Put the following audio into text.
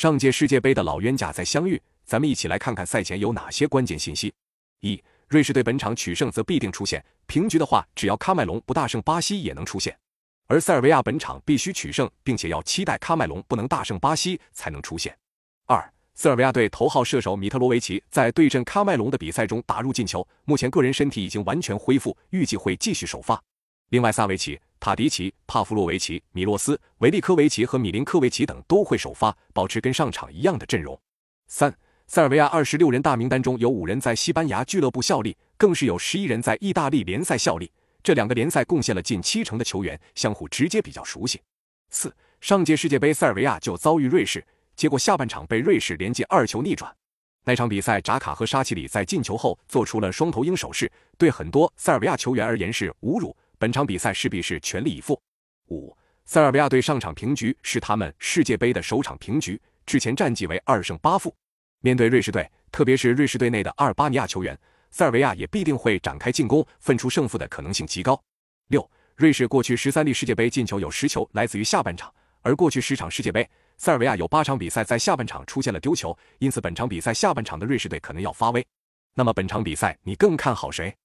上届世界杯的老冤家在相遇，咱们一起来看看赛前有哪些关键信息。一、瑞士队本场取胜则必定出现，平局的话，只要喀麦隆不大胜巴西也能出现；而塞尔维亚本场必须取胜，并且要期待喀麦隆不能大胜巴西才能出现。二、塞尔维亚队头号射手米特罗维奇在对阵喀麦隆的比赛中打入进球，目前个人身体已经完全恢复，预计会继续首发。另外，萨维奇、塔迪奇、帕夫洛维奇、米洛斯、维利科维奇和米林科维奇等都会首发，保持跟上场一样的阵容。三、塞尔维亚二十六人大名单中有五人在西班牙俱乐部效力，更是有十一人在意大利联赛效力，这两个联赛贡献了近七成的球员，相互直接比较熟悉。四、上届世界杯塞尔维亚就遭遇瑞士，结果下半场被瑞士连进二球逆转。那场比赛，扎卡和沙奇里在进球后做出了双头鹰手势，对很多塞尔维亚球员而言是侮辱。本场比赛势必是全力以赴。五，塞尔维亚队上场平局是他们世界杯的首场平局，之前战绩为二胜八负。面对瑞士队，特别是瑞士队内的阿尔巴尼亚球员，塞尔维亚也必定会展开进攻，分出胜负的可能性极高。六，瑞士过去十三粒世界杯进球有十球来自于下半场，而过去十场世界杯，塞尔维亚有八场比赛在下半场出现了丢球，因此本场比赛下半场的瑞士队可能要发威。那么本场比赛你更看好谁？